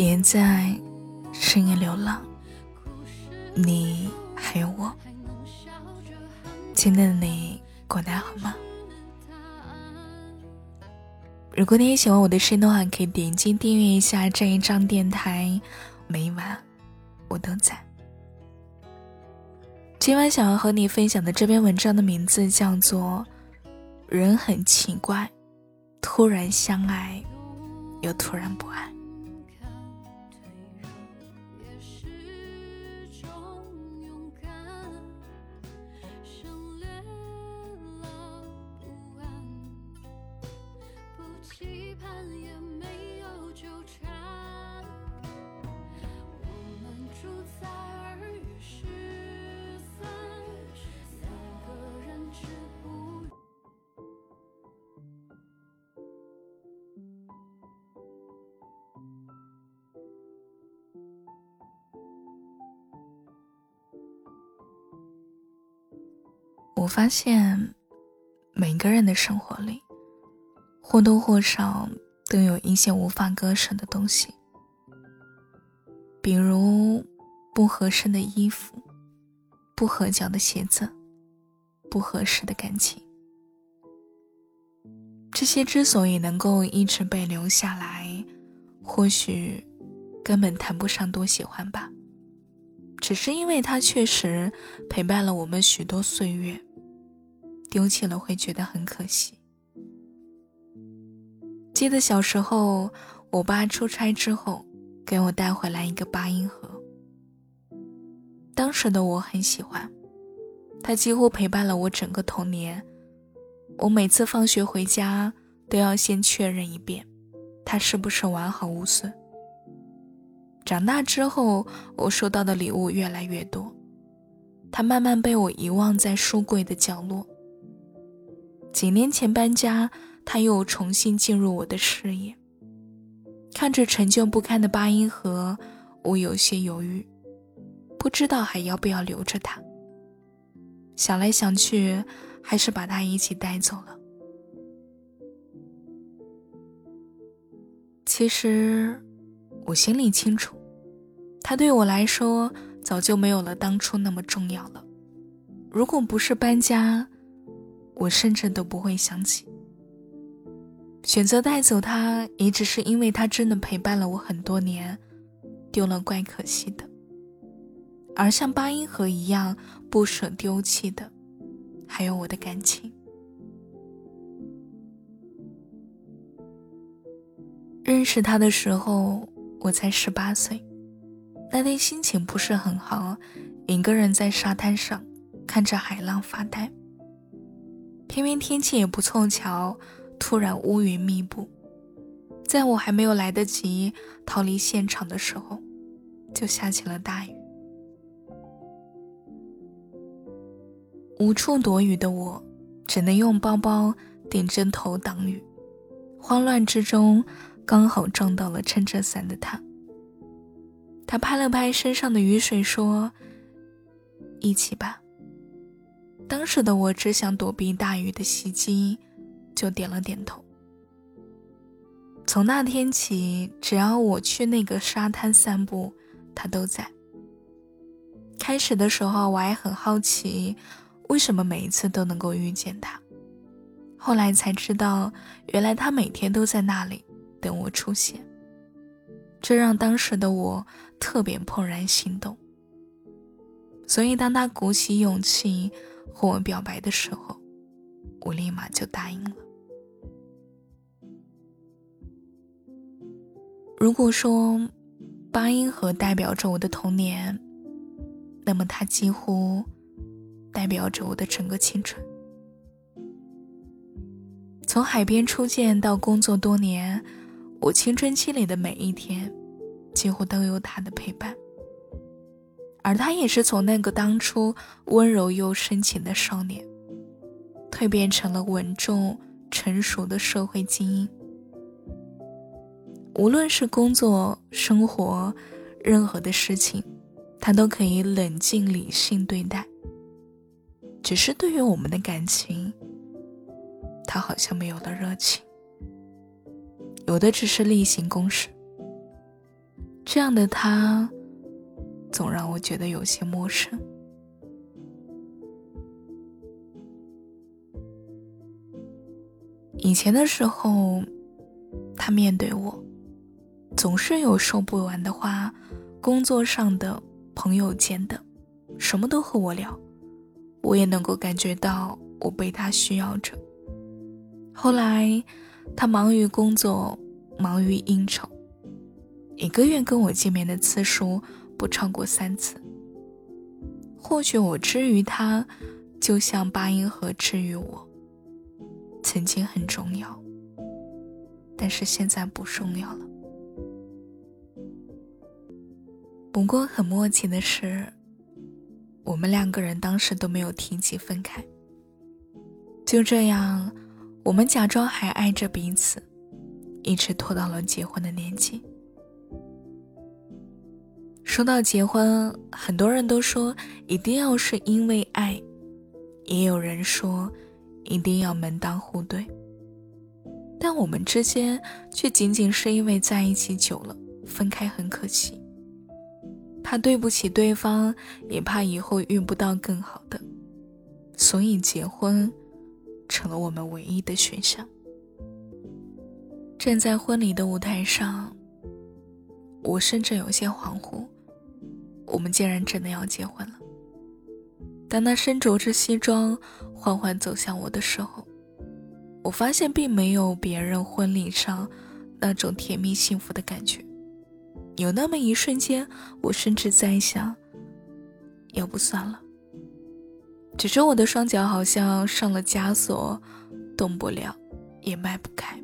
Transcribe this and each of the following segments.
别在深夜流浪，你还有我。今天的你过得好吗？如果你也喜欢我的声音的话，可以点击订阅一下这一张电台，每晚我都在。今晚想要和你分享的这篇文章的名字叫做《人很奇怪，突然相爱，又突然不爱》。我发现，每个人的生活里，或多或少都有一些无法割舍的东西，比如不合身的衣服、不合脚的鞋子、不合适的感情。这些之所以能够一直被留下来，或许根本谈不上多喜欢吧，只是因为它确实陪伴了我们许多岁月。丢弃了会觉得很可惜。记得小时候，我爸出差之后给我带回来一个八音盒。当时的我很喜欢，它几乎陪伴了我整个童年。我每次放学回家都要先确认一遍，它是不是完好无损。长大之后，我收到的礼物越来越多，它慢慢被我遗忘在书柜的角落。几年前搬家，他又重新进入我的视野。看着陈旧不堪的八音盒，我有些犹豫，不知道还要不要留着它。想来想去，还是把它一起带走了。其实，我心里清楚，它对我来说早就没有了当初那么重要了。如果不是搬家，我甚至都不会想起，选择带走它，也只是因为它真的陪伴了我很多年，丢了怪可惜的。而像八音盒一样不舍丢弃的，还有我的感情。认识他的时候，我才十八岁，那天心情不是很好，一个人在沙滩上看着海浪发呆。偏偏天气也不凑巧，突然乌云密布，在我还没有来得及逃离现场的时候，就下起了大雨。无处躲雨的我，只能用包包顶着头挡雨。慌乱之中，刚好撞到了撑着伞的他。他拍了拍身上的雨水，说：“一起吧。”当时的我只想躲避大雨的袭击，就点了点头。从那天起，只要我去那个沙滩散步，他都在。开始的时候，我还很好奇，为什么每一次都能够遇见他。后来才知道，原来他每天都在那里等我出现。这让当时的我特别怦然心动。所以，当他鼓起勇气。和我表白的时候，我立马就答应了。如果说八音盒代表着我的童年，那么它几乎代表着我的整个青春。从海边初见到工作多年，我青春期里的每一天，几乎都有他的陪伴。而他也是从那个当初温柔又深情的少年，蜕变成了稳重成熟的社会精英。无论是工作、生活，任何的事情，他都可以冷静理性对待。只是对于我们的感情，他好像没有了热情，有的只是例行公事。这样的他，总让我觉得有些陌生。以前的时候，他面对我，总是有说不完的话，工作上的、朋友间的，什么都和我聊，我也能够感觉到我被他需要着。后来，他忙于工作，忙于应酬，一个月跟我见面的次数不超过三次。或许我之于他，就像八音盒之于我。曾经很重要，但是现在不重要了。不过很默契的是，我们两个人当时都没有提起分开。就这样，我们假装还爱着彼此，一直拖到了结婚的年纪。说到结婚，很多人都说一定要是因为爱，也有人说。一定要门当户对，但我们之间却仅仅是因为在一起久了，分开很可惜。怕对不起对方，也怕以后遇不到更好的，所以结婚成了我们唯一的选项。站在婚礼的舞台上，我甚至有些恍惚，我们竟然真的要结婚了。当他身着着西装缓缓走向我的时候，我发现并没有别人婚礼上那种甜蜜幸福的感觉。有那么一瞬间，我甚至在想，要不算了。只是我的双脚好像上了枷锁，动不了，也迈不开。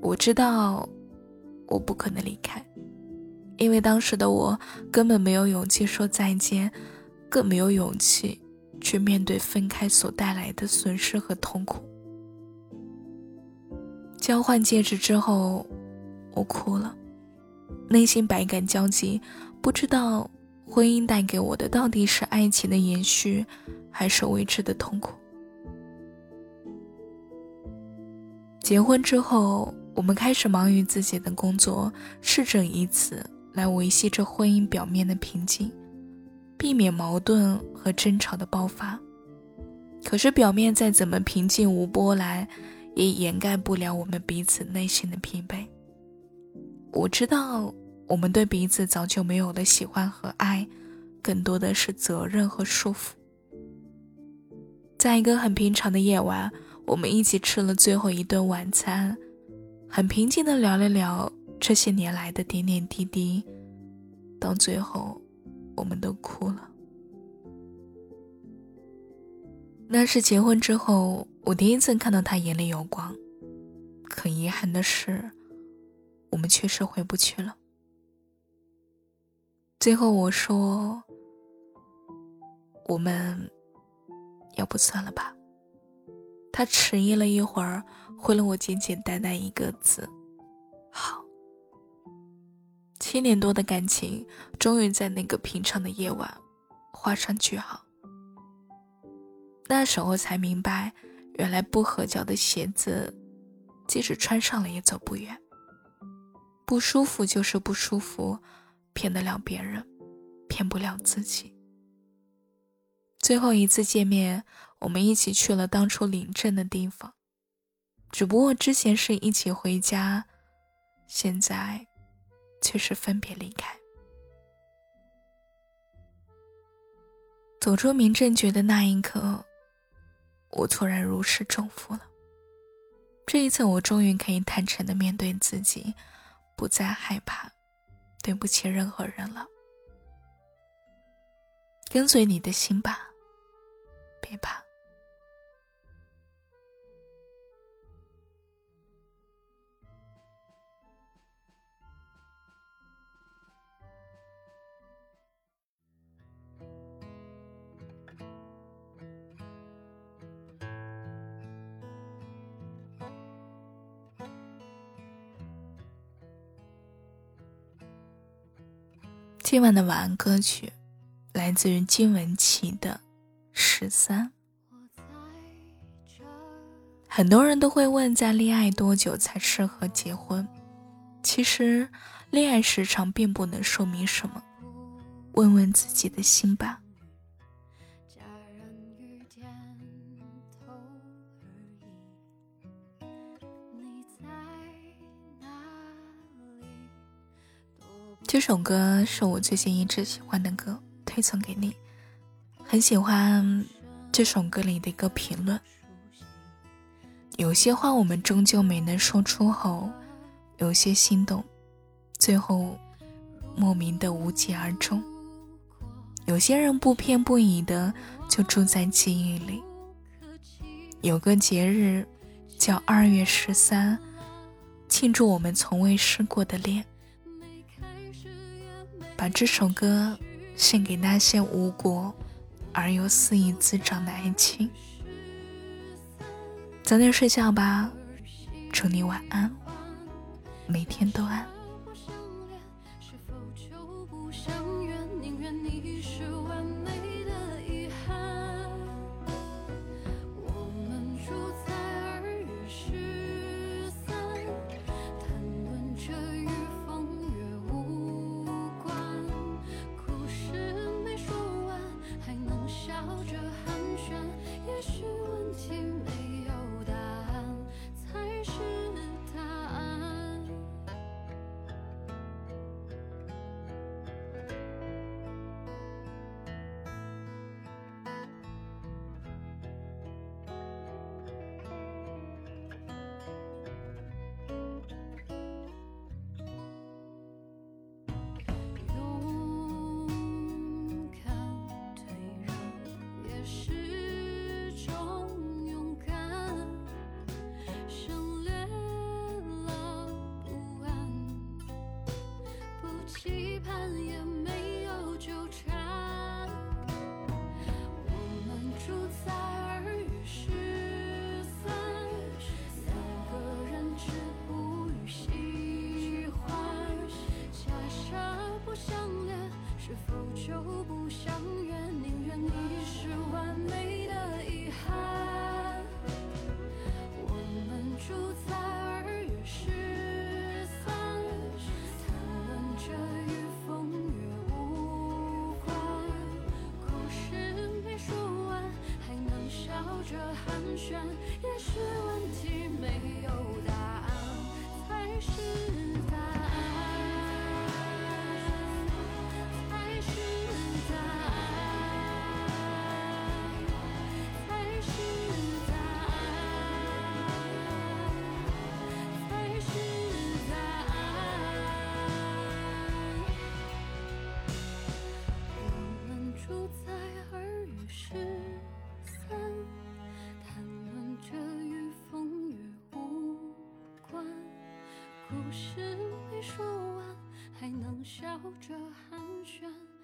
我知道，我不可能离开，因为当时的我根本没有勇气说再见。更没有勇气去面对分开所带来的损失和痛苦。交换戒指之后，我哭了，内心百感交集，不知道婚姻带给我的到底是爱情的延续，还是未知的痛苦。结婚之后，我们开始忙于自己的工作，试着以此来维系着婚姻表面的平静。避免矛盾和争吵的爆发，可是表面再怎么平静无波澜，也掩盖不了我们彼此内心的疲惫。我知道，我们对彼此早就没有了喜欢和爱，更多的是责任和束缚。在一个很平常的夜晚，我们一起吃了最后一顿晚餐，很平静的聊了聊这些年来的点点滴滴，到最后。我们都哭了。那是结婚之后，我第一次看到他眼里有光。可遗憾的是，我们确实回不去了。最后我说：“我们要不算了吧？”他迟疑了一会儿，回了我简简单单一个字：“。”七年多的感情，终于在那个平常的夜晚画上句号。那时候才明白，原来不合脚的鞋子，即使穿上了也走不远。不舒服就是不舒服，骗得了别人，骗不了自己。最后一次见面，我们一起去了当初领证的地方，只不过之前是一起回家，现在。却是分别离开。走出民政局的那一刻，我突然如释重负了。这一次，我终于可以坦诚的面对自己，不再害怕对不起任何人了。跟随你的心吧，别怕。今晚的晚安歌曲来自于金玟岐的《十三》。很多人都会问，在恋爱多久才适合结婚？其实，恋爱时长并不能说明什么。问问自己的心吧。这首歌是我最近一直喜欢的歌，推送给你。很喜欢这首歌里的一个评论：有些话我们终究没能说出口，有些心动，最后莫名的无疾而终。有些人不偏不倚的就住在记忆里。有个节日叫二月十三，庆祝我们从未失过的恋。把这首歌献给那些无果而又肆意滋长的爱情。早点睡觉吧，祝你晚安，每天都安。盼也这寒暄也许问题没有答案，才是答案。说完还能笑着寒暄。